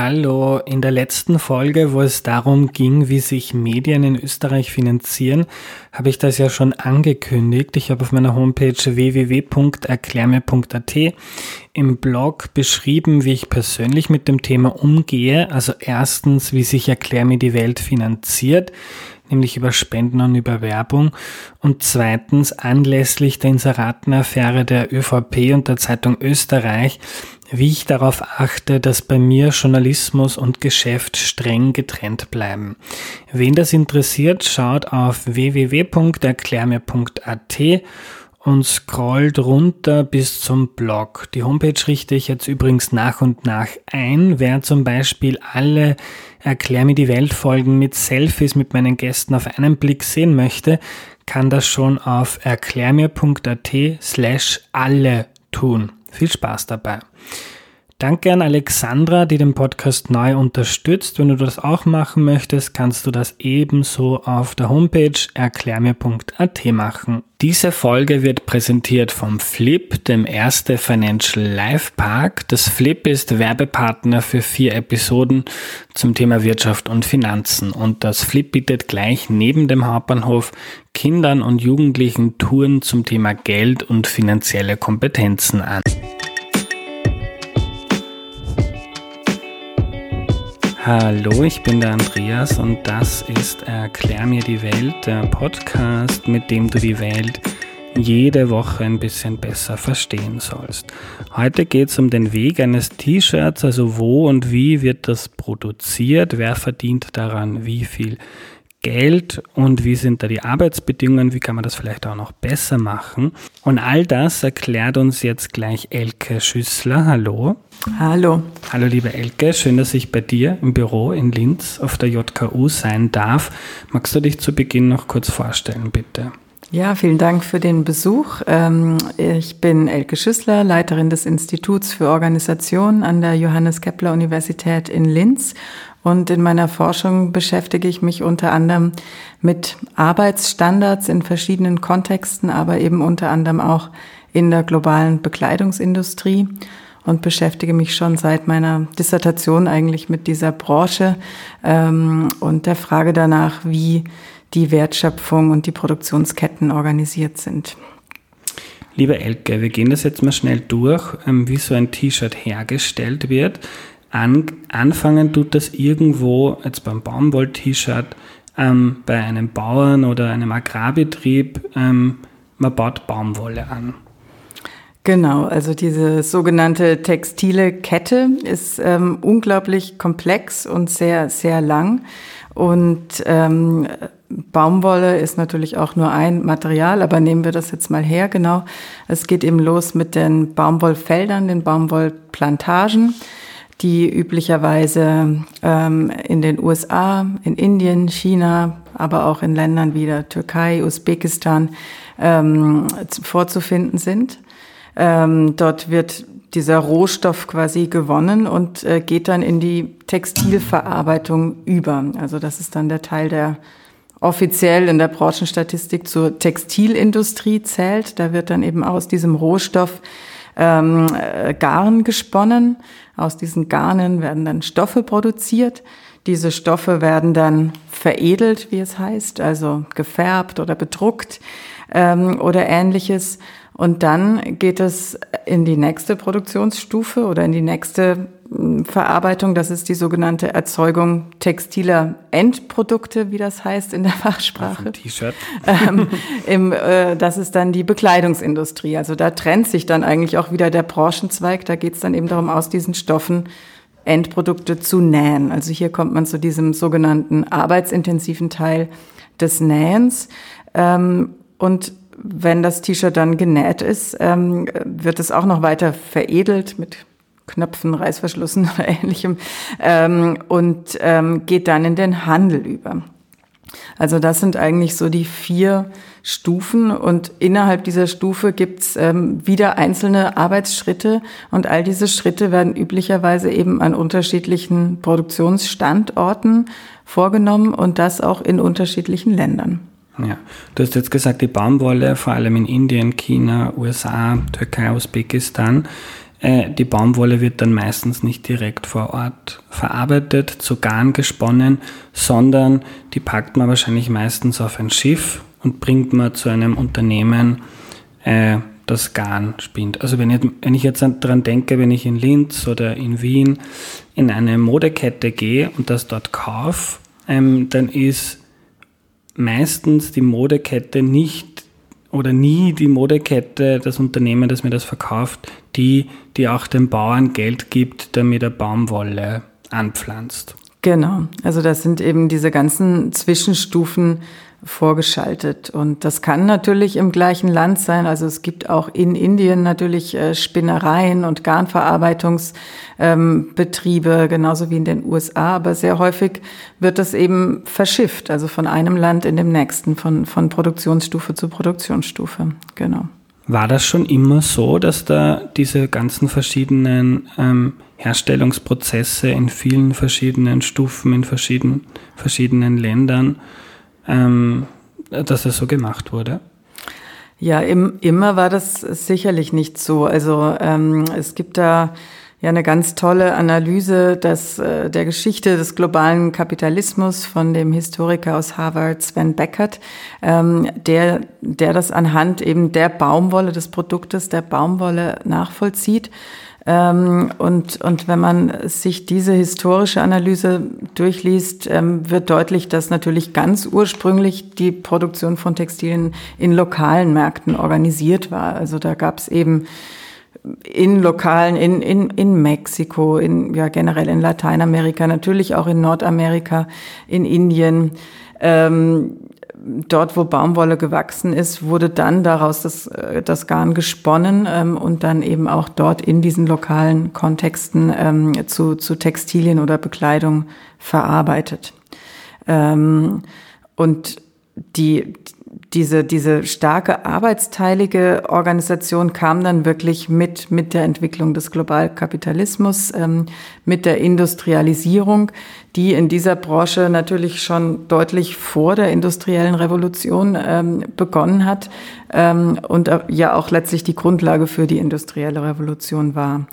Hallo, in der letzten Folge, wo es darum ging, wie sich Medien in Österreich finanzieren, habe ich das ja schon angekündigt. Ich habe auf meiner Homepage www.erklärme.at im Blog beschrieben, wie ich persönlich mit dem Thema umgehe. Also erstens, wie sich Erklär mir die Welt finanziert nämlich über Spenden und über Werbung. Und zweitens, anlässlich der Inseratenaffäre der ÖVP und der Zeitung Österreich, wie ich darauf achte, dass bei mir Journalismus und Geschäft streng getrennt bleiben. Wen das interessiert, schaut auf www.erklärmir.at und scrollt runter bis zum Blog. Die Homepage richte ich jetzt übrigens nach und nach ein. Wer zum Beispiel alle Erklär mir die Welt Folgen mit Selfies mit meinen Gästen auf einen Blick sehen möchte, kann das schon auf erklärmir.at slash alle tun. Viel Spaß dabei. Danke an Alexandra, die den Podcast neu unterstützt. Wenn du das auch machen möchtest, kannst du das ebenso auf der Homepage erklärmir.at machen. Diese Folge wird präsentiert vom Flip, dem erste Financial Life Park. Das Flip ist Werbepartner für vier Episoden zum Thema Wirtschaft und Finanzen. Und das Flip bietet gleich neben dem Hauptbahnhof Kindern und Jugendlichen Touren zum Thema Geld und finanzielle Kompetenzen an. Hallo, ich bin der Andreas und das ist Erklär mir die Welt, der Podcast, mit dem du die Welt jede Woche ein bisschen besser verstehen sollst. Heute geht es um den Weg eines T-Shirts, also wo und wie wird das produziert, wer verdient daran wie viel Geld und wie sind da die Arbeitsbedingungen, wie kann man das vielleicht auch noch besser machen. Und all das erklärt uns jetzt gleich Elke Schüssler. Hallo. Hallo. Hallo liebe Elke, schön, dass ich bei dir im Büro in Linz auf der JKU sein darf. Magst du dich zu Beginn noch kurz vorstellen, bitte? Ja, vielen Dank für den Besuch. Ähm, ich bin Elke Schüssler, Leiterin des Instituts für Organisation an der Johannes Kepler Universität in Linz und in meiner Forschung beschäftige ich mich unter anderem mit Arbeitsstandards in verschiedenen Kontexten, aber eben unter anderem auch in der globalen Bekleidungsindustrie und beschäftige mich schon seit meiner Dissertation eigentlich mit dieser Branche ähm, und der Frage danach, wie die Wertschöpfung und die Produktionsketten organisiert sind. Liebe Elke, wir gehen das jetzt mal schnell durch, ähm, wie so ein T-Shirt hergestellt wird an, anfangen tut das irgendwo, jetzt beim Baumwoll-T-Shirt, ähm, bei einem Bauern oder einem Agrarbetrieb, ähm, man baut Baumwolle an. Genau, also diese sogenannte textile Kette ist ähm, unglaublich komplex und sehr, sehr lang. Und ähm, Baumwolle ist natürlich auch nur ein Material, aber nehmen wir das jetzt mal her, genau. Es geht eben los mit den Baumwollfeldern, den Baumwollplantagen die üblicherweise ähm, in den USA, in Indien, China, aber auch in Ländern wie der Türkei, Usbekistan ähm, vorzufinden sind. Ähm, dort wird dieser Rohstoff quasi gewonnen und äh, geht dann in die Textilverarbeitung über. Also das ist dann der Teil, der offiziell in der Branchenstatistik zur Textilindustrie zählt. Da wird dann eben aus diesem Rohstoff ähm, äh, Garn gesponnen. Aus diesen Garnen werden dann Stoffe produziert. Diese Stoffe werden dann veredelt, wie es heißt, also gefärbt oder bedruckt ähm, oder ähnliches. Und dann geht es in die nächste Produktionsstufe oder in die nächste hm, Verarbeitung. Das ist die sogenannte Erzeugung textiler Endprodukte, wie das heißt in der Fachsprache. T-Shirt. Ähm, äh, das ist dann die Bekleidungsindustrie. Also da trennt sich dann eigentlich auch wieder der Branchenzweig. Da geht es dann eben darum, aus diesen Stoffen Endprodukte zu nähen. Also hier kommt man zu diesem sogenannten arbeitsintensiven Teil des Nähens. Ähm, und wenn das T-Shirt dann genäht ist, ähm, wird es auch noch weiter veredelt mit Knöpfen, Reißverschlüssen oder ähnlichem ähm, und ähm, geht dann in den Handel über. Also das sind eigentlich so die vier Stufen und innerhalb dieser Stufe gibt's ähm, wieder einzelne Arbeitsschritte und all diese Schritte werden üblicherweise eben an unterschiedlichen Produktionsstandorten vorgenommen und das auch in unterschiedlichen Ländern. Ja, du hast jetzt gesagt, die Baumwolle, vor allem in Indien, China, USA, Türkei, Usbekistan, die Baumwolle wird dann meistens nicht direkt vor Ort verarbeitet, zu Garn gesponnen, sondern die packt man wahrscheinlich meistens auf ein Schiff und bringt man zu einem Unternehmen, äh, das Garn spinnt. Also wenn ich, wenn ich jetzt daran denke, wenn ich in Linz oder in Wien in eine Modekette gehe und das dort kaufe, ähm, dann ist meistens die Modekette nicht oder nie die Modekette, das Unternehmen, das mir das verkauft, die, die auch den Bauern Geld gibt, damit er Baumwolle anpflanzt. Genau, also das sind eben diese ganzen Zwischenstufen, vorgeschaltet. Und das kann natürlich im gleichen Land sein. Also es gibt auch in Indien natürlich äh, Spinnereien und Garnverarbeitungsbetriebe, ähm, genauso wie in den USA. Aber sehr häufig wird das eben verschifft, also von einem Land in dem nächsten, von, von Produktionsstufe zu Produktionsstufe. Genau. War das schon immer so, dass da diese ganzen verschiedenen ähm, Herstellungsprozesse in vielen verschiedenen Stufen, in verschiedenen, verschiedenen Ländern ähm, dass es so gemacht wurde? Ja, im, immer war das sicherlich nicht so. Also ähm, es gibt da ja eine ganz tolle Analyse des, äh, der Geschichte des globalen Kapitalismus von dem Historiker aus Harvard Sven Beckert, ähm, der, der das anhand eben der Baumwolle, des Produktes der Baumwolle nachvollzieht. Ähm, und, und wenn man sich diese historische Analyse durchliest, ähm, wird deutlich, dass natürlich ganz ursprünglich die Produktion von Textilien in lokalen Märkten organisiert war. Also da gab es eben in Lokalen, in, in, in Mexiko, in, ja, generell in Lateinamerika, natürlich auch in Nordamerika, in Indien. Ähm, dort, wo Baumwolle gewachsen ist, wurde dann daraus das, äh, das Garn gesponnen ähm, und dann eben auch dort in diesen lokalen Kontexten ähm, zu, zu Textilien oder Bekleidung verarbeitet. Ähm, und die, diese, diese starke arbeitsteilige Organisation kam dann wirklich mit, mit der Entwicklung des Globalkapitalismus, ähm, mit der Industrialisierung, die in dieser Branche natürlich schon deutlich vor der industriellen Revolution ähm, begonnen hat ähm, und äh, ja auch letztlich die Grundlage für die industrielle Revolution war.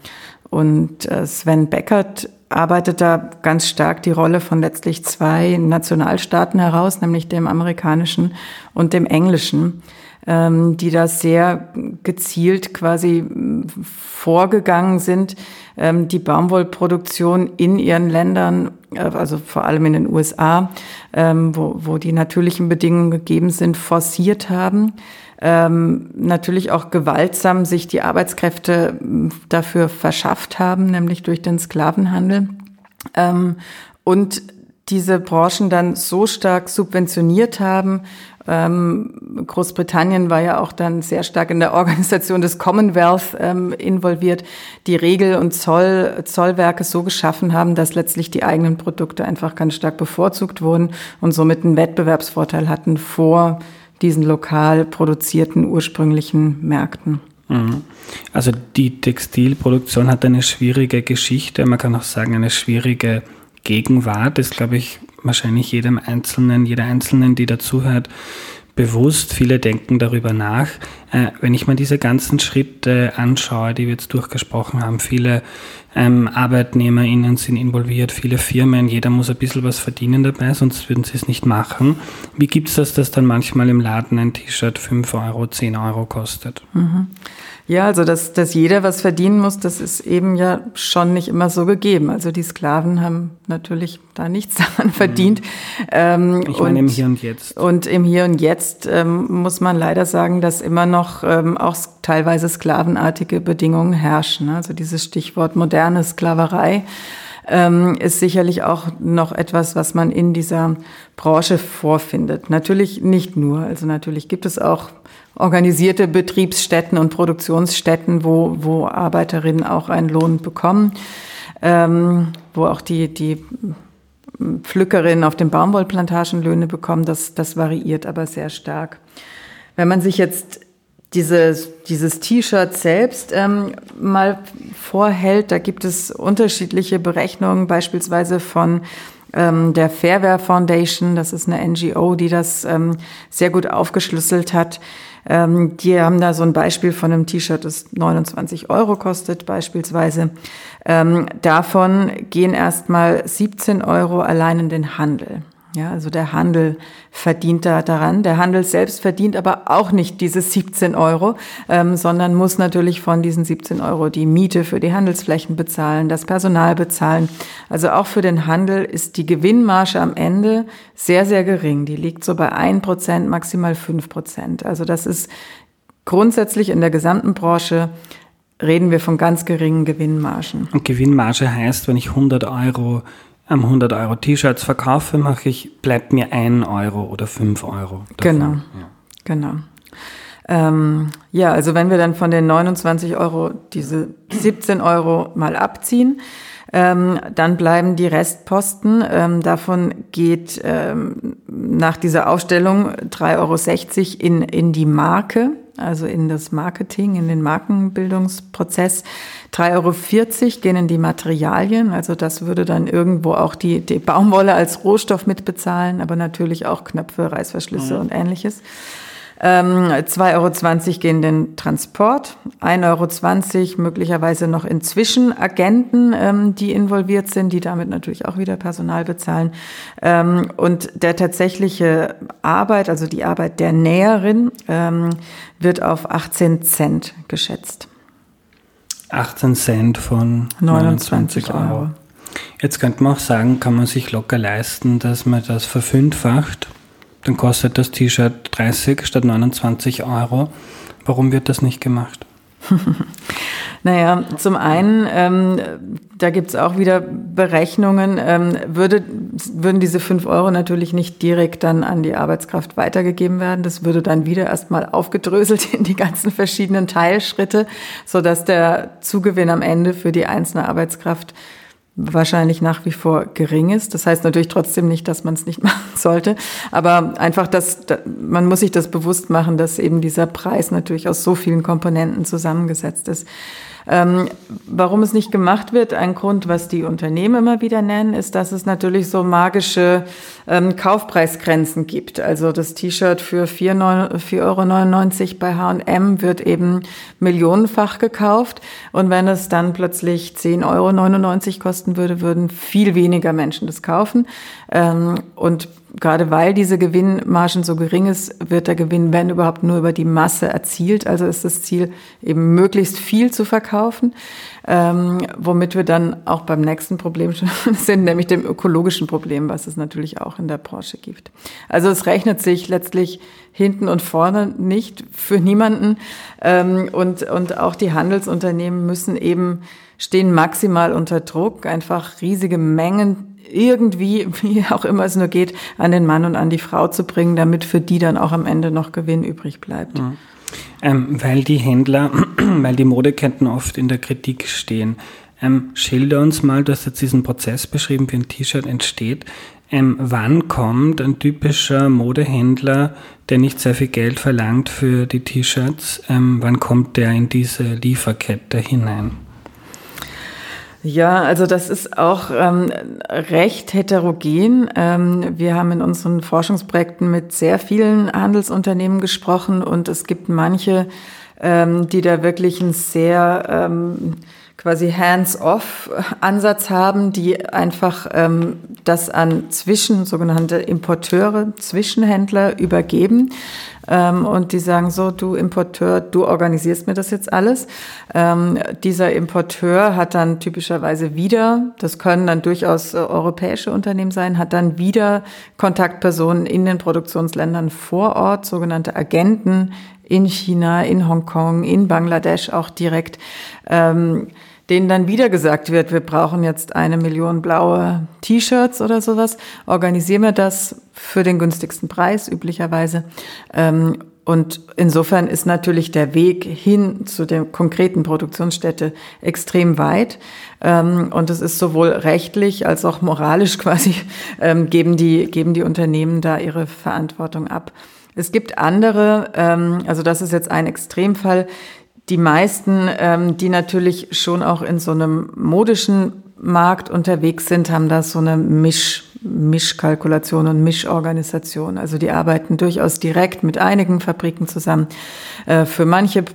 Und äh, Sven Beckert arbeitet da ganz stark die Rolle von letztlich zwei Nationalstaaten heraus, nämlich dem amerikanischen und dem englischen, ähm, die da sehr gezielt quasi vorgegangen sind, ähm, die Baumwollproduktion in ihren Ländern, also vor allem in den USA, ähm, wo, wo die natürlichen Bedingungen gegeben sind, forciert haben ähm, natürlich auch gewaltsam sich die Arbeitskräfte dafür verschafft haben, nämlich durch den Sklavenhandel. Ähm, und diese Branchen dann so stark subventioniert haben. Ähm, Großbritannien war ja auch dann sehr stark in der Organisation des Commonwealth ähm, involviert, die Regel- und Zoll, Zollwerke so geschaffen haben, dass letztlich die eigenen Produkte einfach ganz stark bevorzugt wurden und somit einen Wettbewerbsvorteil hatten vor diesen lokal produzierten ursprünglichen Märkten. Mhm. Also die Textilproduktion hat eine schwierige Geschichte, man kann auch sagen eine schwierige Gegenwart. Das glaube ich wahrscheinlich jedem Einzelnen, jeder Einzelnen, die dazuhört, bewusst. Viele denken darüber nach. Äh, wenn ich mir diese ganzen Schritte anschaue, die wir jetzt durchgesprochen haben, viele ähm, ArbeitnehmerInnen sind involviert, viele Firmen, jeder muss ein bisschen was verdienen dabei, sonst würden sie es nicht machen. Wie gibt es das, dass dann manchmal im Laden ein T-Shirt 5 Euro, 10 Euro kostet? Mhm. Ja, also dass, dass jeder was verdienen muss, das ist eben ja schon nicht immer so gegeben. Also die Sklaven haben natürlich da nichts daran verdient. Mhm. Ähm, ich meine und, im Hier und Jetzt. Und im Hier und Jetzt ähm, muss man leider sagen, dass immer noch ähm, auch teilweise sklavenartige Bedingungen herrschen. Also dieses Stichwort moderne Sklaverei ähm, ist sicherlich auch noch etwas, was man in dieser Branche vorfindet. Natürlich nicht nur. Also natürlich gibt es auch organisierte Betriebsstätten und Produktionsstätten, wo, wo Arbeiterinnen auch einen Lohn bekommen, ähm, wo auch die, die Pflückerinnen auf den Baumwollplantagen Löhne bekommen. Das, das variiert aber sehr stark. Wenn man sich jetzt dieses, dieses T-Shirt selbst ähm, mal vorhält, da gibt es unterschiedliche Berechnungen, beispielsweise von ähm, der Fairware Foundation, das ist eine NGO, die das ähm, sehr gut aufgeschlüsselt hat. Ähm, die haben da so ein Beispiel von einem T-Shirt, das 29 Euro kostet beispielsweise. Ähm, davon gehen erstmal 17 Euro allein in den Handel. Ja, also der Handel verdient da daran. Der Handel selbst verdient aber auch nicht diese 17 Euro, ähm, sondern muss natürlich von diesen 17 Euro die Miete für die Handelsflächen bezahlen, das Personal bezahlen. Also auch für den Handel ist die Gewinnmarge am Ende sehr, sehr gering. Die liegt so bei 1 Prozent, maximal 5 Prozent. Also das ist grundsätzlich in der gesamten Branche reden wir von ganz geringen Gewinnmargen. Und Gewinnmarge heißt, wenn ich 100 Euro am 100 Euro T-Shirts verkaufe, mache ich, bleibt mir ein Euro oder fünf Euro. Davon. Genau, ja. genau. Ähm, ja, also wenn wir dann von den 29 Euro diese 17 Euro mal abziehen, ähm, dann bleiben die Restposten. Ähm, davon geht ähm, nach dieser Aufstellung 3,60 Euro in, in die Marke also in das Marketing, in den Markenbildungsprozess. 3,40 Euro gehen in die Materialien, also das würde dann irgendwo auch die, die Baumwolle als Rohstoff mitbezahlen, aber natürlich auch Knöpfe, Reißverschlüsse mhm. und ähnliches. Ähm, 2,20 Euro gehen den Transport, 1,20 Euro möglicherweise noch in Zwischenagenten, ähm, die involviert sind, die damit natürlich auch wieder Personal bezahlen. Ähm, und der tatsächliche Arbeit, also die Arbeit der Näherin, ähm, wird auf 18 Cent geschätzt. 18 Cent von 29 Euro. Euro. Jetzt könnte man auch sagen, kann man sich locker leisten, dass man das verfünffacht dann kostet das T-Shirt 30 statt 29 Euro. Warum wird das nicht gemacht? naja, zum einen, ähm, da gibt es auch wieder Berechnungen, ähm, würde, würden diese 5 Euro natürlich nicht direkt dann an die Arbeitskraft weitergegeben werden. Das würde dann wieder erstmal aufgedröselt in die ganzen verschiedenen Teilschritte, sodass der Zugewinn am Ende für die einzelne Arbeitskraft wahrscheinlich nach wie vor gering ist. Das heißt natürlich trotzdem nicht, dass man es nicht machen sollte, aber einfach, dass man muss sich das bewusst machen, dass eben dieser Preis natürlich aus so vielen Komponenten zusammengesetzt ist. Ähm, warum es nicht gemacht wird, ein Grund, was die Unternehmen immer wieder nennen, ist, dass es natürlich so magische ähm, Kaufpreisgrenzen gibt. Also das T-Shirt für 4,99 Euro bei H&M wird eben millionenfach gekauft. Und wenn es dann plötzlich 10,99 Euro kosten würde, würden viel weniger Menschen das kaufen. Ähm, und gerade weil diese Gewinnmargen so gering ist, wird der Gewinn, wenn überhaupt, nur über die Masse erzielt. Also ist das Ziel, eben möglichst viel zu verkaufen, ähm, womit wir dann auch beim nächsten Problem schon sind, nämlich dem ökologischen Problem, was es natürlich auch in der Branche gibt. Also es rechnet sich letztlich hinten und vorne nicht für niemanden. Ähm, und, und auch die Handelsunternehmen müssen eben stehen maximal unter Druck, einfach riesige Mengen irgendwie, wie auch immer es nur geht, an den Mann und an die Frau zu bringen, damit für die dann auch am Ende noch Gewinn übrig bleibt. Mhm. Ähm, weil die Händler, weil die Modeketten oft in der Kritik stehen. Ähm, schilder uns mal, du hast jetzt diesen Prozess beschrieben, wie ein T-Shirt entsteht. Ähm, wann kommt ein typischer Modehändler, der nicht sehr viel Geld verlangt für die T-Shirts, ähm, wann kommt der in diese Lieferkette hinein? Ja, also das ist auch ähm, recht heterogen. Ähm, wir haben in unseren Forschungsprojekten mit sehr vielen Handelsunternehmen gesprochen und es gibt manche, ähm, die da wirklich ein sehr ähm, quasi Hands-off-Ansatz haben, die einfach ähm, das an Zwischen, sogenannte Importeure, Zwischenhändler übergeben. Ähm, und die sagen so, du Importeur, du organisierst mir das jetzt alles. Ähm, dieser Importeur hat dann typischerweise wieder, das können dann durchaus äh, europäische Unternehmen sein, hat dann wieder Kontaktpersonen in den Produktionsländern vor Ort, sogenannte Agenten in China, in Hongkong, in Bangladesch auch direkt. Ähm, denen dann wieder gesagt wird, wir brauchen jetzt eine Million blaue T-Shirts oder sowas, organisieren wir das für den günstigsten Preis üblicherweise. Ähm, und insofern ist natürlich der Weg hin zu der konkreten Produktionsstätte extrem weit. Ähm, und es ist sowohl rechtlich als auch moralisch quasi, ähm, geben, die, geben die Unternehmen da ihre Verantwortung ab. Es gibt andere, also das ist jetzt ein Extremfall. Die meisten, ähm, die natürlich schon auch in so einem modischen Markt unterwegs sind, haben da so eine Misch, Mischkalkulation und Mischorganisation. Also die arbeiten durchaus direkt mit einigen Fabriken zusammen. Äh, für manche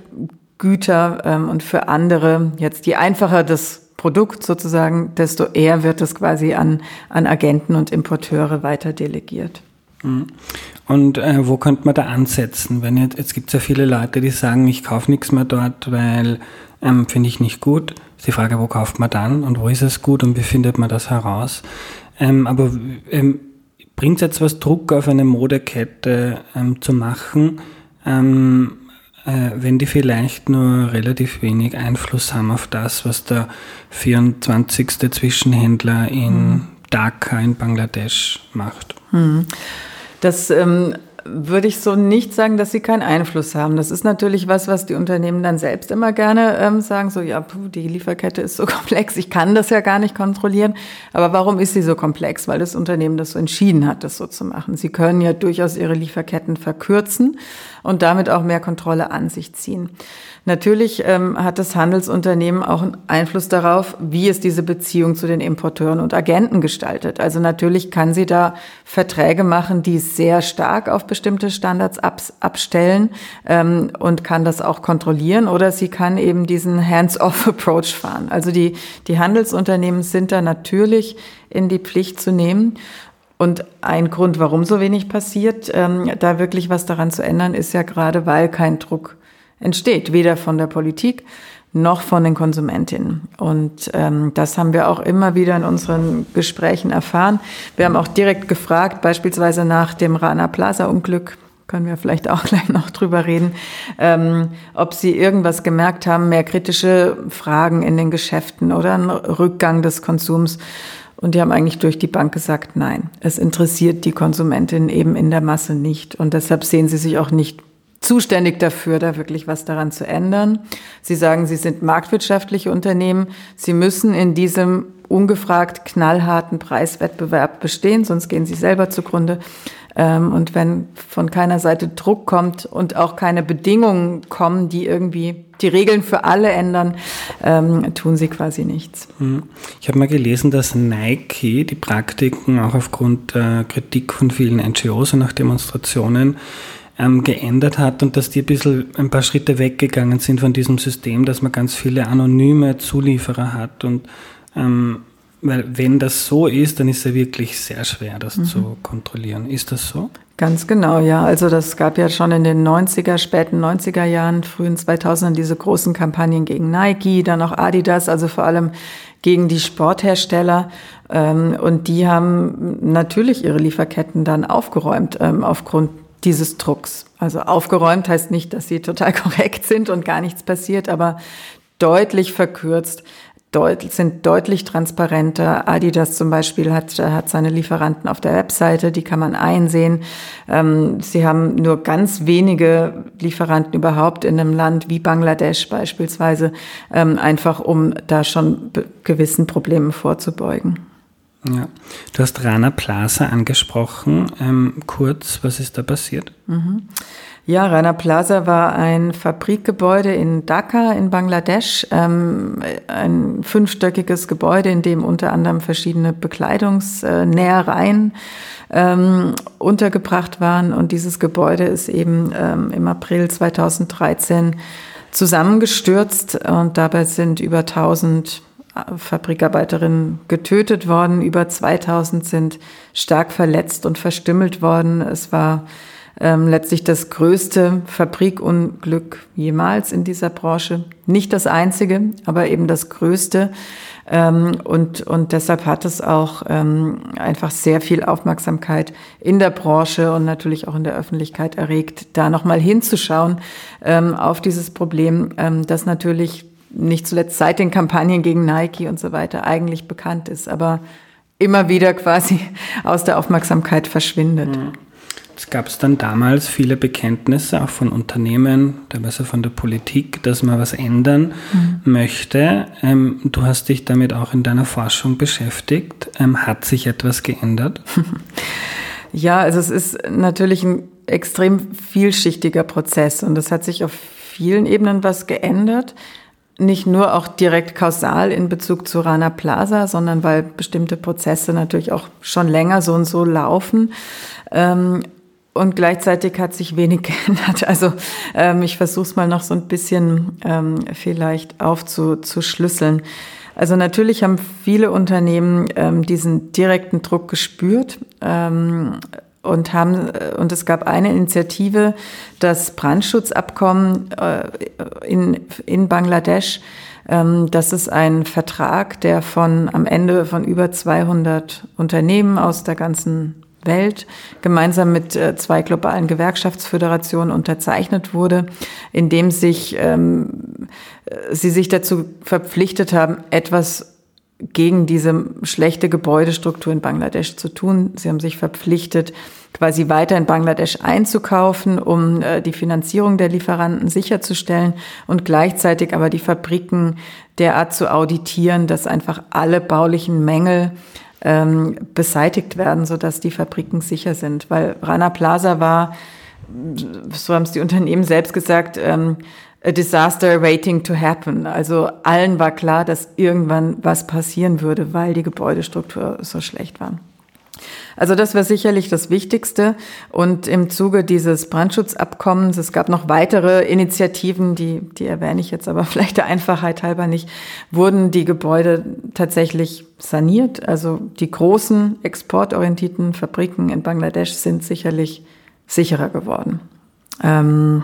Güter ähm, und für andere, jetzt je einfacher das Produkt sozusagen, desto eher wird es quasi an, an Agenten und Importeure weiter delegiert. Mhm. Und äh, wo könnte man da ansetzen? Wenn jetzt, jetzt gibt es ja viele Leute, die sagen, ich kaufe nichts mehr dort, weil ähm, finde ich nicht gut. Ist die Frage, wo kauft man dann und wo ist es gut und wie findet man das heraus? Ähm, aber ähm, bringt es jetzt was Druck auf eine Modekette ähm, zu machen, ähm, äh, wenn die vielleicht nur relativ wenig Einfluss haben auf das, was der 24. Zwischenhändler in mhm. Dhaka in Bangladesch macht? Mhm. Das ähm, würde ich so nicht sagen, dass sie keinen Einfluss haben. Das ist natürlich was, was die Unternehmen dann selbst immer gerne ähm, sagen, so ja, puh, die Lieferkette ist so komplex, ich kann das ja gar nicht kontrollieren. Aber warum ist sie so komplex? Weil das Unternehmen das so entschieden hat, das so zu machen. Sie können ja durchaus ihre Lieferketten verkürzen und damit auch mehr Kontrolle an sich ziehen. Natürlich ähm, hat das Handelsunternehmen auch einen Einfluss darauf, wie es diese Beziehung zu den Importeuren und Agenten gestaltet. Also natürlich kann sie da Verträge machen, die sehr stark auf bestimmte Standards ab, abstellen ähm, und kann das auch kontrollieren oder sie kann eben diesen Hands-off-Approach fahren. Also die, die Handelsunternehmen sind da natürlich in die Pflicht zu nehmen. Und ein Grund, warum so wenig passiert, ähm, da wirklich was daran zu ändern, ist ja gerade, weil kein Druck entsteht, weder von der Politik noch von den Konsumentinnen. Und ähm, das haben wir auch immer wieder in unseren Gesprächen erfahren. Wir haben auch direkt gefragt, beispielsweise nach dem Rana Plaza Unglück, können wir vielleicht auch gleich noch drüber reden, ähm, ob Sie irgendwas gemerkt haben, mehr kritische Fragen in den Geschäften oder einen Rückgang des Konsums. Und die haben eigentlich durch die Bank gesagt, nein, es interessiert die Konsumentin eben in der Masse nicht. Und deshalb sehen sie sich auch nicht zuständig dafür, da wirklich was daran zu ändern. Sie sagen, Sie sind marktwirtschaftliche Unternehmen. Sie müssen in diesem ungefragt knallharten Preiswettbewerb bestehen, sonst gehen Sie selber zugrunde. Ähm, und wenn von keiner Seite Druck kommt und auch keine Bedingungen kommen, die irgendwie die Regeln für alle ändern, ähm, tun sie quasi nichts. Hm. Ich habe mal gelesen, dass Nike die Praktiken auch aufgrund der Kritik von vielen NGOs und auch Demonstrationen ähm, geändert hat und dass die ein bisschen ein paar Schritte weggegangen sind von diesem System, dass man ganz viele anonyme Zulieferer hat und ähm, weil wenn das so ist, dann ist es wirklich sehr schwer, das mhm. zu kontrollieren. Ist das so? Ganz genau, ja. Also das gab ja schon in den 90er, späten 90er Jahren, frühen 2000ern diese großen Kampagnen gegen Nike, dann auch Adidas, also vor allem gegen die Sporthersteller. Ähm, und die haben natürlich ihre Lieferketten dann aufgeräumt ähm, aufgrund dieses Drucks. Also aufgeräumt heißt nicht, dass sie total korrekt sind und gar nichts passiert, aber deutlich verkürzt, deut sind deutlich transparenter. Adidas zum Beispiel hat, hat seine Lieferanten auf der Webseite, die kann man einsehen. Ähm, sie haben nur ganz wenige Lieferanten überhaupt in einem Land wie Bangladesch beispielsweise, ähm, einfach um da schon gewissen Problemen vorzubeugen. Ja. Du hast Rana Plaza angesprochen. Ähm, kurz, was ist da passiert? Mhm. Ja, Rana Plaza war ein Fabrikgebäude in Dhaka in Bangladesch, ähm, ein fünfstöckiges Gebäude, in dem unter anderem verschiedene Bekleidungsnähereien ähm, untergebracht waren. Und dieses Gebäude ist eben ähm, im April 2013 zusammengestürzt und dabei sind über 1000 Fabrikarbeiterinnen getötet worden. Über 2000 sind stark verletzt und verstümmelt worden. Es war ähm, letztlich das größte Fabrikunglück jemals in dieser Branche. Nicht das einzige, aber eben das größte. Ähm, und, und deshalb hat es auch ähm, einfach sehr viel Aufmerksamkeit in der Branche und natürlich auch in der Öffentlichkeit erregt, da nochmal hinzuschauen ähm, auf dieses Problem, ähm, das natürlich nicht zuletzt seit den Kampagnen gegen Nike und so weiter eigentlich bekannt ist, aber immer wieder quasi aus der Aufmerksamkeit verschwindet. Mhm. Es gab dann damals viele Bekenntnisse, auch von Unternehmen, teilweise von der Politik, dass man was ändern mhm. möchte. Ähm, du hast dich damit auch in deiner Forschung beschäftigt. Ähm, hat sich etwas geändert? Ja, also es ist natürlich ein extrem vielschichtiger Prozess und es hat sich auf vielen Ebenen was geändert. Nicht nur auch direkt kausal in Bezug zu Rana Plaza, sondern weil bestimmte Prozesse natürlich auch schon länger so und so laufen. Ähm, und gleichzeitig hat sich wenig geändert. Also ähm, ich versuche es mal noch so ein bisschen ähm, vielleicht aufzuschlüsseln. Also natürlich haben viele Unternehmen ähm, diesen direkten Druck gespürt. Ähm, und haben und es gab eine Initiative, das Brandschutzabkommen äh, in, in Bangladesch. Ähm, das ist ein Vertrag, der von am Ende von über 200 Unternehmen aus der ganzen Welt gemeinsam mit äh, zwei globalen Gewerkschaftsföderationen unterzeichnet wurde, in dem sich ähm, äh, sie sich dazu verpflichtet haben, etwas gegen diese schlechte Gebäudestruktur in Bangladesch zu tun. Sie haben sich verpflichtet, quasi weiter in Bangladesch einzukaufen, um äh, die Finanzierung der Lieferanten sicherzustellen und gleichzeitig aber die Fabriken derart zu auditieren, dass einfach alle baulichen Mängel ähm, beseitigt werden, sodass die Fabriken sicher sind. Weil Rana Plaza war, so haben es die Unternehmen selbst gesagt, ähm, a disaster waiting to happen. Also allen war klar, dass irgendwann was passieren würde, weil die Gebäudestruktur so schlecht war. Also das war sicherlich das Wichtigste. Und im Zuge dieses Brandschutzabkommens, es gab noch weitere Initiativen, die, die erwähne ich jetzt aber vielleicht der Einfachheit halber nicht, wurden die Gebäude tatsächlich saniert. Also die großen exportorientierten Fabriken in Bangladesch sind sicherlich sicherer geworden. Ähm,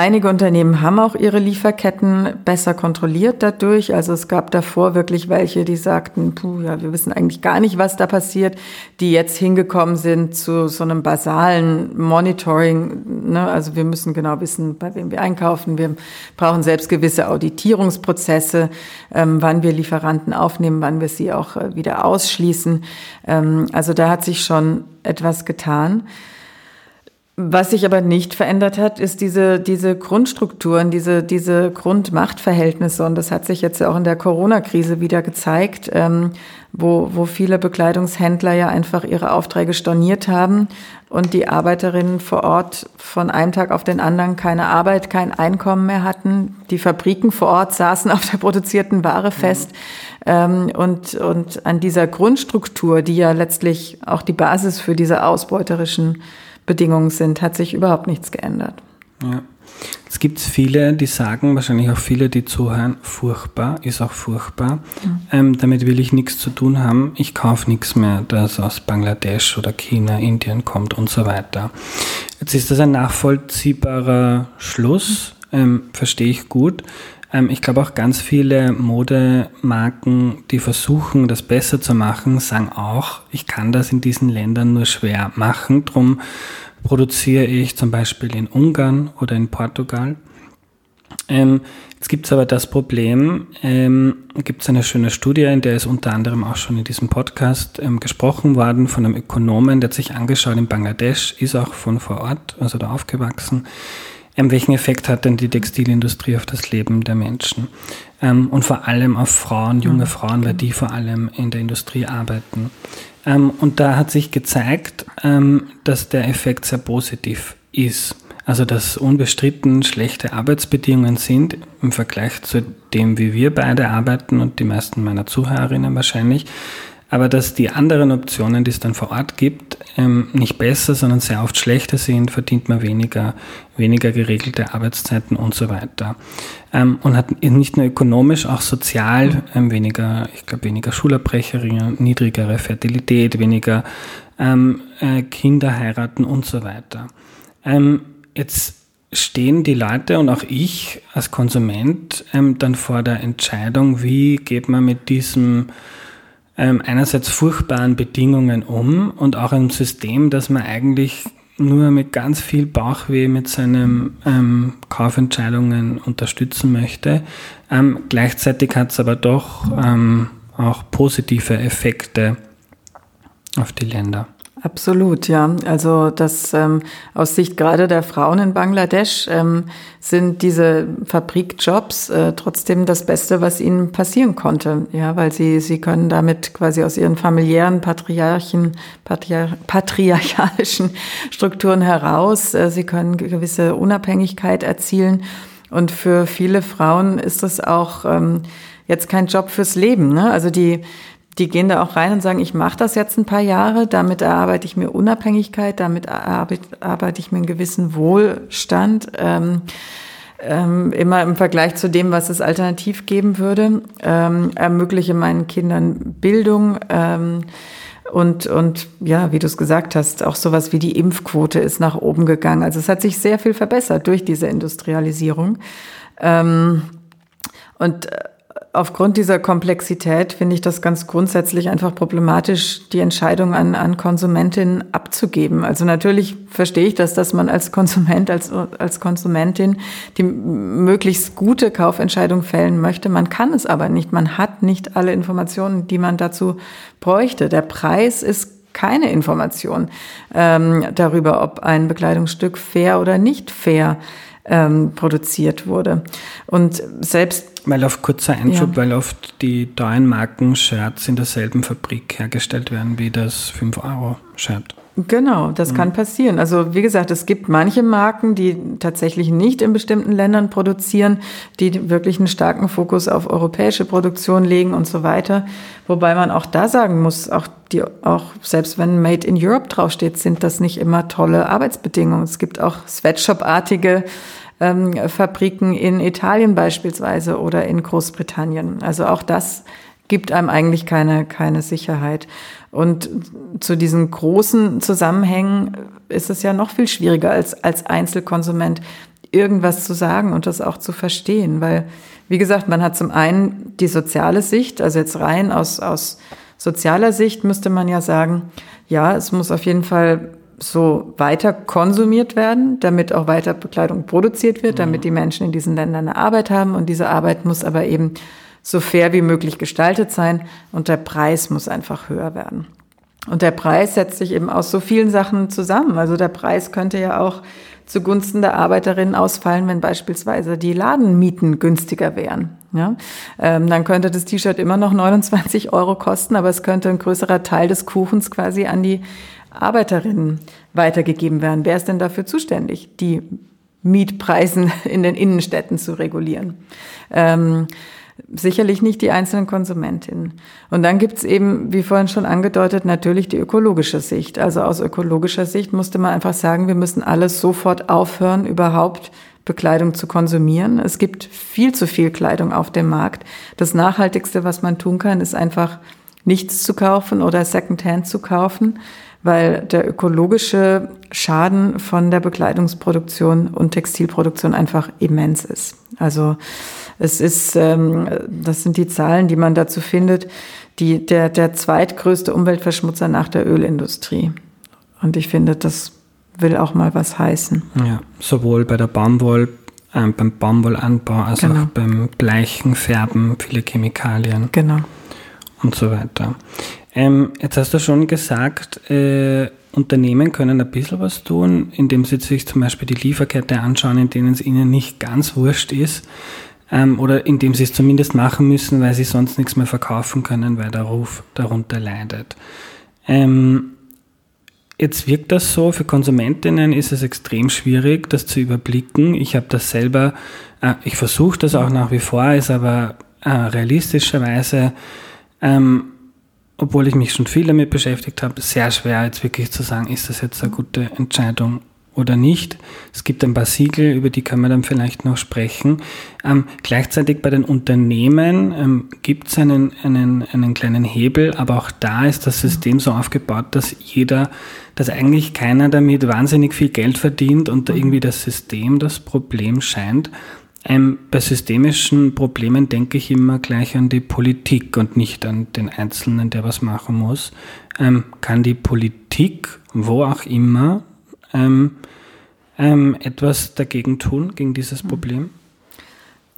Einige Unternehmen haben auch ihre Lieferketten besser kontrolliert dadurch. Also es gab davor wirklich welche, die sagten, puh, ja, wir wissen eigentlich gar nicht, was da passiert, die jetzt hingekommen sind zu so einem basalen Monitoring. Ne? Also wir müssen genau wissen, bei wem wir einkaufen. Wir brauchen selbst gewisse Auditierungsprozesse, ähm, wann wir Lieferanten aufnehmen, wann wir sie auch äh, wieder ausschließen. Ähm, also da hat sich schon etwas getan. Was sich aber nicht verändert hat, ist diese, diese Grundstrukturen, diese, diese Grundmachtverhältnisse. Und das hat sich jetzt ja auch in der Corona-Krise wieder gezeigt, ähm, wo, wo viele Bekleidungshändler ja einfach ihre Aufträge storniert haben und die Arbeiterinnen vor Ort von einem Tag auf den anderen keine Arbeit, kein Einkommen mehr hatten. Die Fabriken vor Ort saßen auf der produzierten Ware fest. Mhm. und, und an dieser Grundstruktur, die ja letztlich auch die Basis für diese ausbeuterischen Bedingungen sind, hat sich überhaupt nichts geändert. Ja. Es gibt viele, die sagen, wahrscheinlich auch viele, die zuhören, furchtbar, ist auch furchtbar. Mhm. Ähm, damit will ich nichts zu tun haben. Ich kaufe nichts mehr, das aus Bangladesch oder China, Indien kommt und so weiter. Jetzt ist das ein nachvollziehbarer Schluss, ähm, verstehe ich gut. Ähm, ich glaube auch ganz viele Modemarken, die versuchen, das besser zu machen, sagen auch, ich kann das in diesen Ländern nur schwer machen. Drum produziere ich zum Beispiel in Ungarn oder in Portugal. Ähm, jetzt gibt es aber das Problem, ähm, gibt es eine schöne Studie, in der ist unter anderem auch schon in diesem Podcast ähm, gesprochen worden von einem Ökonomen, der hat sich angeschaut in Bangladesch, ist auch von vor Ort, also da aufgewachsen, ähm, welchen Effekt hat denn die Textilindustrie auf das Leben der Menschen? Ähm, und vor allem auf Frauen, junge mhm. Frauen, weil die vor allem in der Industrie arbeiten. Ähm, und da hat sich gezeigt, ähm, dass der Effekt sehr positiv ist. Also dass unbestritten schlechte Arbeitsbedingungen sind im Vergleich zu dem, wie wir beide arbeiten und die meisten meiner Zuhörerinnen wahrscheinlich aber dass die anderen Optionen, die es dann vor Ort gibt, ähm, nicht besser, sondern sehr oft schlechter sind, verdient man weniger, weniger geregelte Arbeitszeiten und so weiter. Ähm, und hat nicht nur ökonomisch, auch sozial ähm, weniger, ich glaube, weniger Schulabbrecherinnen, niedrigere Fertilität, weniger äh, Kinder heiraten und so weiter. jetzt stehen die Leute und auch ich als Konsument dann vor der Entscheidung, wie geht man mit diesem einerseits furchtbaren Bedingungen um und auch ein System, das man eigentlich nur mit ganz viel Bauchweh mit seinen ähm, Kaufentscheidungen unterstützen möchte. Ähm, gleichzeitig hat es aber doch ähm, auch positive Effekte auf die Länder. Absolut, ja. Also das ähm, aus Sicht gerade der Frauen in Bangladesch ähm, sind diese Fabrikjobs äh, trotzdem das Beste, was ihnen passieren konnte. Ja, weil sie sie können damit quasi aus ihren familiären Patriarchen Patriar patriarchalischen Strukturen heraus. Äh, sie können gewisse Unabhängigkeit erzielen und für viele Frauen ist das auch ähm, jetzt kein Job fürs Leben. Ne? Also die die gehen da auch rein und sagen, ich mache das jetzt ein paar Jahre, damit erarbeite ich mir Unabhängigkeit, damit erarbeite ich mir einen gewissen Wohlstand. Ähm, ähm, immer im Vergleich zu dem, was es alternativ geben würde, ähm, ermögliche meinen Kindern Bildung ähm, und, und ja, wie du es gesagt hast, auch sowas wie die Impfquote ist nach oben gegangen. Also es hat sich sehr viel verbessert durch diese Industrialisierung. Ähm, und äh, aufgrund dieser Komplexität finde ich das ganz grundsätzlich einfach problematisch, die Entscheidung an, an Konsumentinnen abzugeben. Also natürlich verstehe ich das, dass man als Konsument, als, als Konsumentin die möglichst gute Kaufentscheidung fällen möchte. Man kann es aber nicht. Man hat nicht alle Informationen, die man dazu bräuchte. Der Preis ist keine Information ähm, darüber, ob ein Bekleidungsstück fair oder nicht fair ähm, produziert wurde. Und selbst weil auf kurzer Einschub, ja. weil oft die teuren Marken-Shirts in derselben Fabrik hergestellt werden wie das 5-Euro-Shirt. Genau, das mhm. kann passieren. Also wie gesagt, es gibt manche Marken, die tatsächlich nicht in bestimmten Ländern produzieren, die wirklich einen starken Fokus auf europäische Produktion legen und so weiter. Wobei man auch da sagen muss, auch die, auch selbst wenn Made in Europe draufsteht, sind das nicht immer tolle Arbeitsbedingungen. Es gibt auch Sweatshop-artige ähm, Fabriken in Italien beispielsweise oder in Großbritannien. Also auch das gibt einem eigentlich keine, keine Sicherheit. Und zu diesen großen Zusammenhängen ist es ja noch viel schwieriger als, als Einzelkonsument irgendwas zu sagen und das auch zu verstehen, weil, wie gesagt, man hat zum einen die soziale Sicht, also jetzt rein aus, aus sozialer Sicht müsste man ja sagen, ja, es muss auf jeden Fall so weiter konsumiert werden, damit auch weiter Bekleidung produziert wird, damit mhm. die Menschen in diesen Ländern eine Arbeit haben. Und diese Arbeit muss aber eben so fair wie möglich gestaltet sein und der Preis muss einfach höher werden. Und der Preis setzt sich eben aus so vielen Sachen zusammen. Also der Preis könnte ja auch zugunsten der Arbeiterinnen ausfallen, wenn beispielsweise die Ladenmieten günstiger wären. Ja, ähm, dann könnte das T-Shirt immer noch 29 Euro kosten, aber es könnte ein größerer Teil des Kuchens quasi an die Arbeiterinnen weitergegeben werden. Wer ist denn dafür zuständig, die Mietpreisen in den Innenstädten zu regulieren? Ähm, sicherlich nicht die einzelnen Konsumentinnen. Und dann gibt's eben, wie vorhin schon angedeutet, natürlich die ökologische Sicht. Also aus ökologischer Sicht musste man einfach sagen, wir müssen alles sofort aufhören, überhaupt Bekleidung zu konsumieren. Es gibt viel zu viel Kleidung auf dem Markt. Das Nachhaltigste, was man tun kann, ist einfach nichts zu kaufen oder Secondhand zu kaufen weil der ökologische Schaden von der Bekleidungsproduktion und Textilproduktion einfach immens ist. Also es ist, ähm, das sind die Zahlen, die man dazu findet, die, der, der zweitgrößte Umweltverschmutzer nach der Ölindustrie. Und ich finde, das will auch mal was heißen. Ja, sowohl bei der Baumwoll, äh, beim Baumwollanbau als genau. auch beim Bleichen, Färben, viele Chemikalien. Genau. Und so weiter. Ähm, jetzt hast du schon gesagt, äh, Unternehmen können ein bisschen was tun, indem sie sich zum Beispiel die Lieferkette anschauen, in denen es ihnen nicht ganz wurscht ist. Ähm, oder indem sie es zumindest machen müssen, weil sie sonst nichts mehr verkaufen können, weil der Ruf darunter leidet. Ähm, jetzt wirkt das so, für Konsumentinnen ist es extrem schwierig, das zu überblicken. Ich habe das selber, äh, ich versuche das auch nach wie vor, ist aber äh, realistischerweise ähm, obwohl ich mich schon viel damit beschäftigt habe, sehr schwer jetzt wirklich zu sagen, ist das jetzt eine gute Entscheidung oder nicht. Es gibt ein paar Siegel, über die können wir dann vielleicht noch sprechen. Ähm, gleichzeitig bei den Unternehmen ähm, gibt es einen, einen, einen kleinen Hebel, aber auch da ist das System so aufgebaut, dass jeder, dass eigentlich keiner damit wahnsinnig viel Geld verdient und irgendwie das System das Problem scheint. Ähm, bei systemischen Problemen denke ich immer gleich an die Politik und nicht an den Einzelnen, der was machen muss. Ähm, kann die Politik, wo auch immer, ähm, ähm etwas dagegen tun, gegen dieses Problem?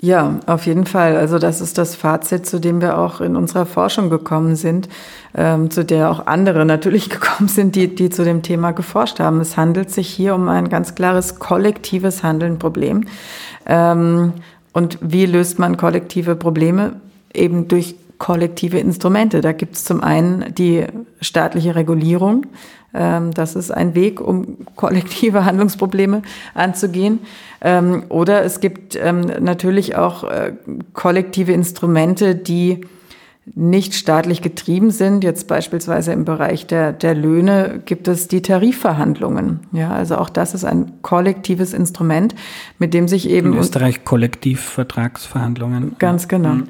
Ja, auf jeden Fall. Also das ist das Fazit, zu dem wir auch in unserer Forschung gekommen sind, ähm, zu der auch andere natürlich gekommen sind, die, die zu dem Thema geforscht haben. Es handelt sich hier um ein ganz klares kollektives Handeln-Problem. Ähm, und wie löst man kollektive Probleme? Eben durch kollektive Instrumente. Da gibt es zum einen die staatliche Regulierung. Ähm, das ist ein Weg, um kollektive Handlungsprobleme anzugehen. Ähm, oder es gibt ähm, natürlich auch äh, kollektive Instrumente, die nicht staatlich getrieben sind. Jetzt beispielsweise im Bereich der, der Löhne gibt es die Tarifverhandlungen. Ja, also auch das ist ein kollektives Instrument, mit dem sich eben. In Österreich Kollektivvertragsverhandlungen. Ganz genau. Mhm.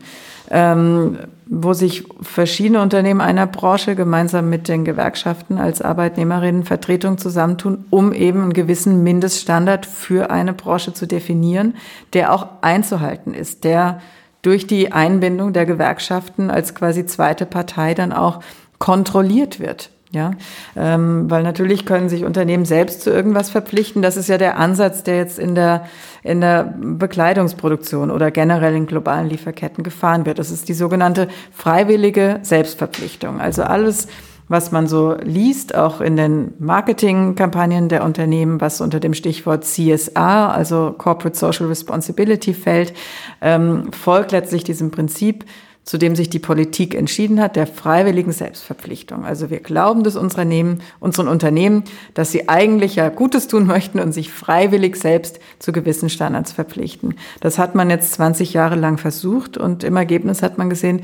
Ähm, wo sich verschiedene Unternehmen einer Branche gemeinsam mit den Gewerkschaften als Arbeitnehmerinnen Vertretung zusammentun, um eben einen gewissen Mindeststandard für eine Branche zu definieren, der auch einzuhalten ist, der durch die Einbindung der Gewerkschaften als quasi zweite Partei dann auch kontrolliert wird. Ja, ähm, weil natürlich können sich Unternehmen selbst zu irgendwas verpflichten. Das ist ja der Ansatz, der jetzt in der, in der Bekleidungsproduktion oder generell in globalen Lieferketten gefahren wird. Das ist die sogenannte freiwillige Selbstverpflichtung. Also alles, was man so liest, auch in den Marketingkampagnen der Unternehmen, was unter dem Stichwort CSR, also Corporate Social Responsibility fällt, ähm, folgt letztlich diesem Prinzip, zu dem sich die Politik entschieden hat, der freiwilligen Selbstverpflichtung. Also wir glauben das Unternehmen, unseren Unternehmen, dass sie eigentlich ja Gutes tun möchten und sich freiwillig selbst zu gewissen Standards verpflichten. Das hat man jetzt 20 Jahre lang versucht und im Ergebnis hat man gesehen,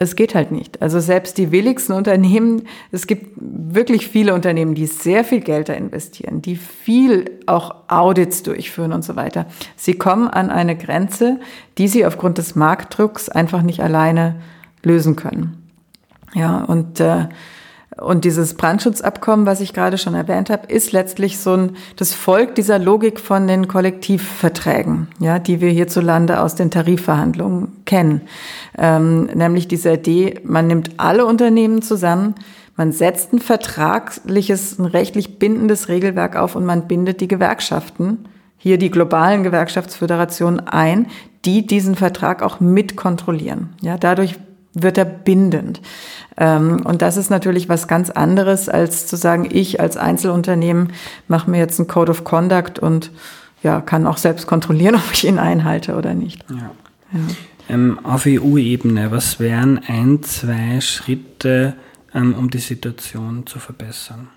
es geht halt nicht. Also selbst die willigsten Unternehmen, es gibt wirklich viele Unternehmen, die sehr viel Geld da investieren, die viel auch Audits durchführen und so weiter. Sie kommen an eine Grenze, die sie aufgrund des Marktdrucks einfach nicht alleine lösen können. Ja, und äh, und dieses Brandschutzabkommen, was ich gerade schon erwähnt habe, ist letztlich so ein, das folgt dieser Logik von den Kollektivverträgen, ja, die wir hierzulande aus den Tarifverhandlungen kennen. Ähm, nämlich diese Idee, man nimmt alle Unternehmen zusammen, man setzt ein vertragliches, ein rechtlich bindendes Regelwerk auf und man bindet die Gewerkschaften, hier die globalen Gewerkschaftsföderationen ein, die diesen Vertrag auch mit kontrollieren. Ja, dadurch wird er bindend. Ähm, und das ist natürlich was ganz anderes, als zu sagen, ich als Einzelunternehmen mache mir jetzt einen Code of Conduct und ja, kann auch selbst kontrollieren, ob ich ihn einhalte oder nicht. Ja. Ja. Ähm, auf EU-Ebene, was wären ein, zwei Schritte, ähm, um die Situation zu verbessern?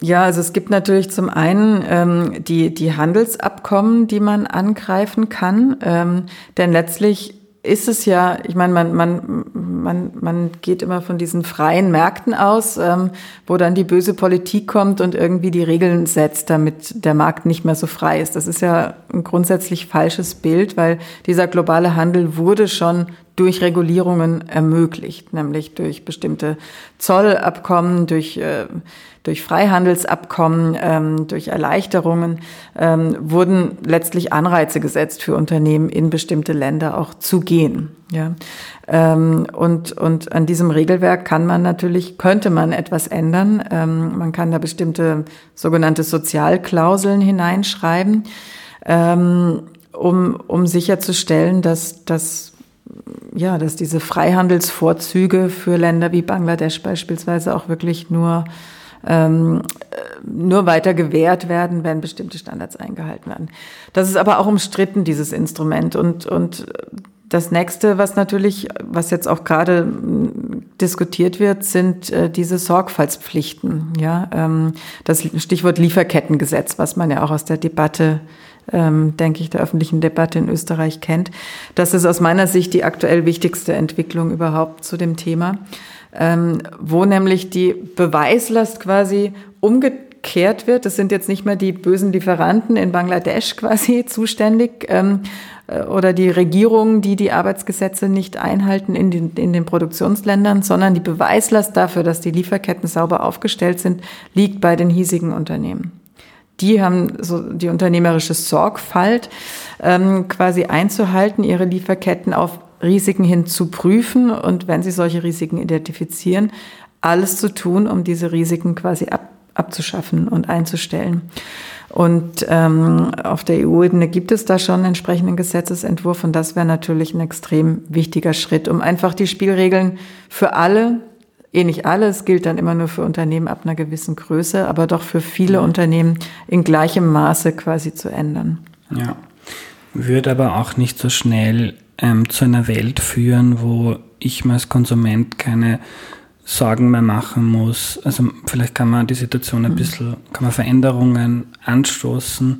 Ja, also es gibt natürlich zum einen ähm, die, die Handelsabkommen, die man angreifen kann, ähm, denn letztlich ist es ja, ich meine, man, man, man, man geht immer von diesen freien Märkten aus, ähm, wo dann die böse Politik kommt und irgendwie die Regeln setzt, damit der Markt nicht mehr so frei ist. Das ist ja ein grundsätzlich falsches Bild, weil dieser globale Handel wurde schon durch Regulierungen ermöglicht, nämlich durch bestimmte Zollabkommen, durch äh, durch Freihandelsabkommen, ähm, durch Erleichterungen ähm, wurden letztlich Anreize gesetzt für Unternehmen in bestimmte Länder auch zu gehen. Ja. Ähm, und, und an diesem Regelwerk kann man natürlich, könnte man etwas ändern. Ähm, man kann da bestimmte sogenannte Sozialklauseln hineinschreiben, ähm, um, um sicherzustellen, dass, dass ja, dass diese Freihandelsvorzüge für Länder wie Bangladesch beispielsweise auch wirklich nur ähm, nur weiter gewährt werden, wenn bestimmte Standards eingehalten werden. Das ist aber auch umstritten, dieses Instrument. Und, und das nächste, was natürlich, was jetzt auch gerade diskutiert wird, sind äh, diese Sorgfaltspflichten. Ja, ähm, das Stichwort Lieferkettengesetz, was man ja auch aus der Debatte ähm, denke ich, der öffentlichen Debatte in Österreich kennt. Das ist aus meiner Sicht die aktuell wichtigste Entwicklung überhaupt zu dem Thema ähm, wo nämlich die Beweislast quasi umgekehrt wird. Das sind jetzt nicht mehr die bösen Lieferanten in Bangladesch quasi zuständig ähm, äh, oder die Regierungen, die die Arbeitsgesetze nicht einhalten in den, in den Produktionsländern, sondern die Beweislast dafür, dass die Lieferketten sauber aufgestellt sind, liegt bei den hiesigen Unternehmen. Die haben so die unternehmerische Sorgfalt ähm, quasi einzuhalten, ihre Lieferketten auf Risiken hin zu prüfen und wenn Sie solche Risiken identifizieren, alles zu tun, um diese Risiken quasi ab, abzuschaffen und einzustellen. Und ähm, auf der EU-Ebene gibt es da schon einen entsprechenden Gesetzesentwurf und das wäre natürlich ein extrem wichtiger Schritt, um einfach die Spielregeln für alle, eh nicht alle, es gilt dann immer nur für Unternehmen ab einer gewissen Größe, aber doch für viele ja. Unternehmen in gleichem Maße quasi zu ändern. Ja, würde aber auch nicht so schnell ähm, zu einer Welt führen, wo ich mir als Konsument keine Sorgen mehr machen muss. Also vielleicht kann man die Situation ein mhm. bisschen, kann man Veränderungen anstoßen,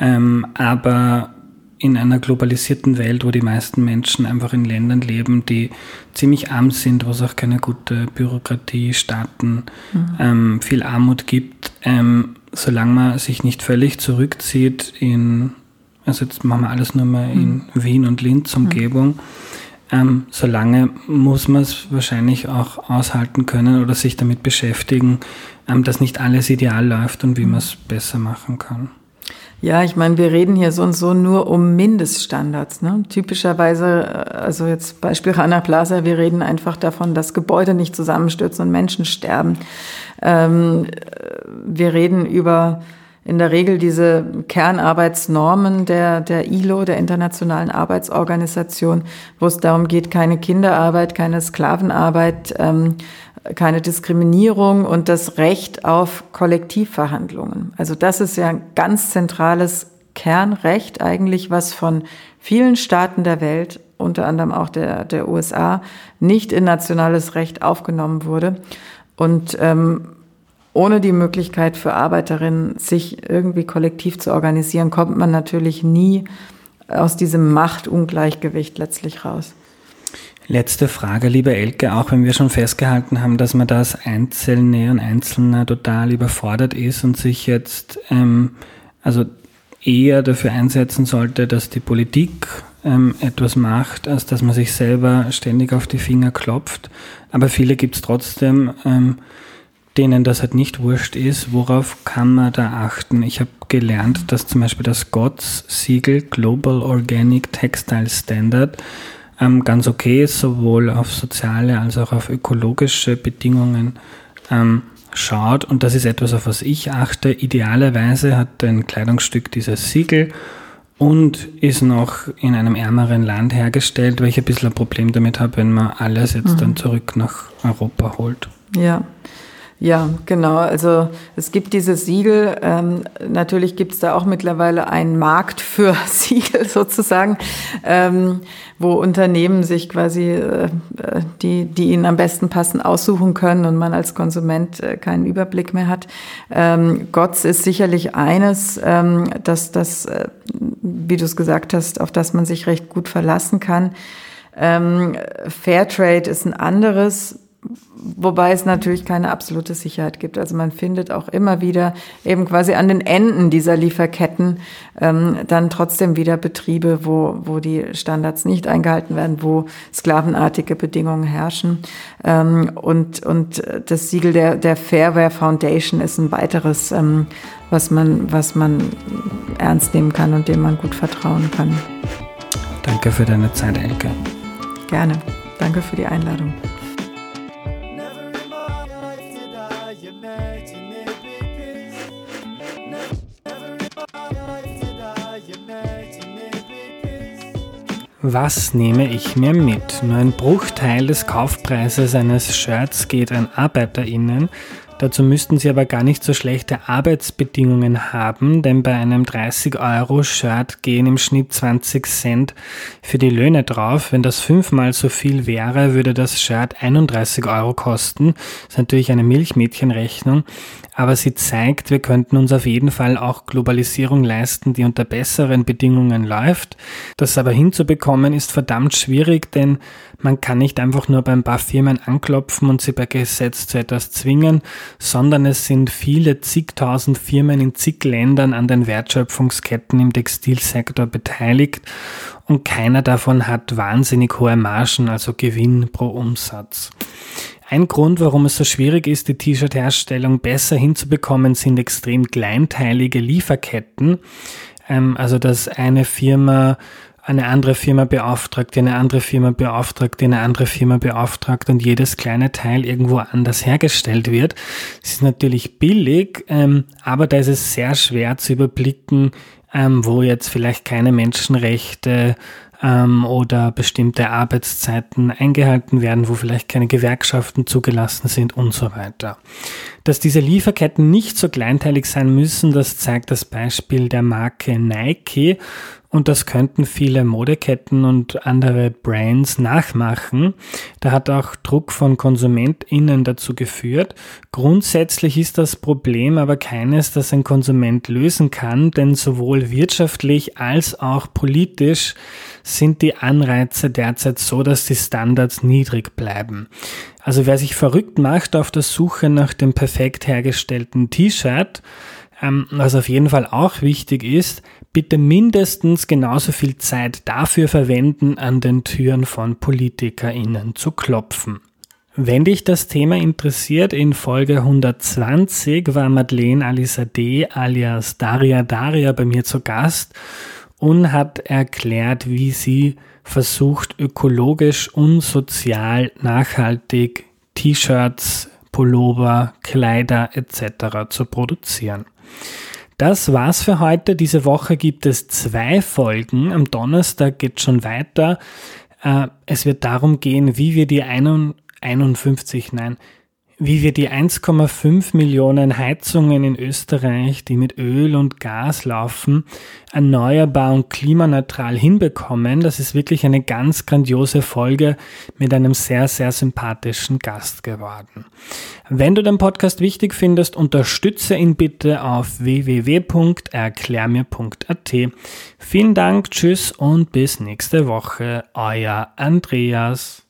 ähm, aber in einer globalisierten Welt, wo die meisten Menschen einfach in Ländern leben, die ziemlich arm sind, wo es auch keine gute Bürokratie, Staaten, mhm. ähm, viel Armut gibt, ähm, solange man sich nicht völlig zurückzieht in, also jetzt machen wir alles nur mal in mhm. Wien und Linz Umgebung, mhm ähm, solange muss man es wahrscheinlich auch aushalten können oder sich damit beschäftigen, ähm, dass nicht alles ideal läuft und wie man es besser machen kann. Ja, ich meine, wir reden hier so und so nur um Mindeststandards. Ne? Typischerweise, äh, also jetzt Beispiel Rana Plaza, wir reden einfach davon, dass Gebäude nicht zusammenstürzen und Menschen sterben. Ähm, wir reden über in der Regel diese Kernarbeitsnormen der, der ILO, der Internationalen Arbeitsorganisation, wo es darum geht, keine Kinderarbeit, keine Sklavenarbeit, ähm, keine Diskriminierung und das Recht auf Kollektivverhandlungen. Also das ist ja ein ganz zentrales Kernrecht eigentlich, was von vielen Staaten der Welt, unter anderem auch der, der USA, nicht in nationales Recht aufgenommen wurde. Und ähm, ohne die Möglichkeit für Arbeiterinnen, sich irgendwie kollektiv zu organisieren, kommt man natürlich nie aus diesem Machtungleichgewicht letztlich raus. Letzte Frage, liebe Elke, auch wenn wir schon festgehalten haben, dass man da als Einzelne und Einzelner total überfordert ist und sich jetzt ähm, also eher dafür einsetzen sollte, dass die Politik ähm, etwas macht, als dass man sich selber ständig auf die Finger klopft. Aber viele gibt es trotzdem, ähm, denen das halt nicht wurscht ist, worauf kann man da achten? Ich habe gelernt, dass zum Beispiel das GOTS-Siegel Global Organic Textile Standard ähm, ganz okay ist, sowohl auf soziale als auch auf ökologische Bedingungen ähm, schaut. Und das ist etwas, auf was ich achte. Idealerweise hat ein Kleidungsstück dieses Siegel und ist noch in einem ärmeren Land hergestellt, weil ich ein bisschen ein Problem damit habe, wenn man alles jetzt mhm. dann zurück nach Europa holt. Ja. Ja, genau. Also es gibt dieses Siegel. Ähm, natürlich gibt es da auch mittlerweile einen Markt für Siegel sozusagen, ähm, wo Unternehmen sich quasi äh, die, die ihnen am besten passen, aussuchen können und man als Konsument äh, keinen Überblick mehr hat. Ähm, GOTS ist sicherlich eines, ähm, dass das, äh, wie du es gesagt hast, auf das man sich recht gut verlassen kann. Ähm, Fairtrade ist ein anderes Wobei es natürlich keine absolute Sicherheit gibt. Also man findet auch immer wieder eben quasi an den Enden dieser Lieferketten ähm, dann trotzdem wieder Betriebe, wo, wo die Standards nicht eingehalten werden, wo sklavenartige Bedingungen herrschen. Ähm, und, und das Siegel der, der Fairware Foundation ist ein weiteres, ähm, was, man, was man ernst nehmen kann und dem man gut vertrauen kann. Danke für deine Zeit, Elke. Gerne. Danke für die Einladung. Was nehme ich mir mit? Nur ein Bruchteil des Kaufpreises eines Shirts geht an ArbeiterInnen. Dazu müssten sie aber gar nicht so schlechte Arbeitsbedingungen haben, denn bei einem 30-Euro-Shirt gehen im Schnitt 20 Cent für die Löhne drauf. Wenn das fünfmal so viel wäre, würde das Shirt 31 Euro kosten. Das ist natürlich eine Milchmädchenrechnung aber sie zeigt, wir könnten uns auf jeden Fall auch Globalisierung leisten, die unter besseren Bedingungen läuft. Das aber hinzubekommen ist verdammt schwierig, denn man kann nicht einfach nur bei ein paar Firmen anklopfen und sie per Gesetz zu etwas zwingen, sondern es sind viele zigtausend Firmen in zig Ländern an den Wertschöpfungsketten im Textilsektor beteiligt und keiner davon hat wahnsinnig hohe Margen, also Gewinn pro Umsatz. Ein Grund, warum es so schwierig ist, die T-Shirt-Herstellung besser hinzubekommen, sind extrem kleinteilige Lieferketten. Ähm, also, dass eine Firma eine andere Firma beauftragt, eine andere Firma beauftragt, eine andere Firma beauftragt und jedes kleine Teil irgendwo anders hergestellt wird. Es ist natürlich billig, ähm, aber da ist es sehr schwer zu überblicken, ähm, wo jetzt vielleicht keine Menschenrechte ähm, oder bestimmte Arbeitszeiten eingehalten werden, wo vielleicht keine Gewerkschaften zugelassen sind und so weiter. Dass diese Lieferketten nicht so kleinteilig sein müssen, das zeigt das Beispiel der Marke Nike und das könnten viele Modeketten und andere Brands nachmachen. Da hat auch Druck von KonsumentInnen dazu geführt. Grundsätzlich ist das Problem aber keines, das ein Konsument lösen kann, denn sowohl wirtschaftlich als auch politisch sind die Anreize derzeit so, dass die Standards niedrig bleiben. Also wer sich verrückt macht auf der Suche nach dem perfekt hergestellten T-Shirt, was auf jeden Fall auch wichtig ist, bitte mindestens genauso viel Zeit dafür verwenden, an den Türen von PolitikerInnen zu klopfen. Wenn dich das Thema interessiert, in Folge 120 war Madeleine Alisade alias Daria Daria bei mir zu Gast und hat erklärt, wie sie versucht, ökologisch und sozial nachhaltig T-Shirts, Pullover, Kleider etc. zu produzieren. Das war's für heute. Diese Woche gibt es zwei Folgen. Am Donnerstag geht schon weiter. Äh, es wird darum gehen, wie wir die 51, nein, wie wir die 1,5 Millionen Heizungen in Österreich, die mit Öl und Gas laufen, erneuerbar und klimaneutral hinbekommen. Das ist wirklich eine ganz grandiose Folge mit einem sehr, sehr sympathischen Gast geworden. Wenn du den Podcast wichtig findest, unterstütze ihn bitte auf www.erklärmir.at. Vielen Dank, tschüss und bis nächste Woche. Euer Andreas.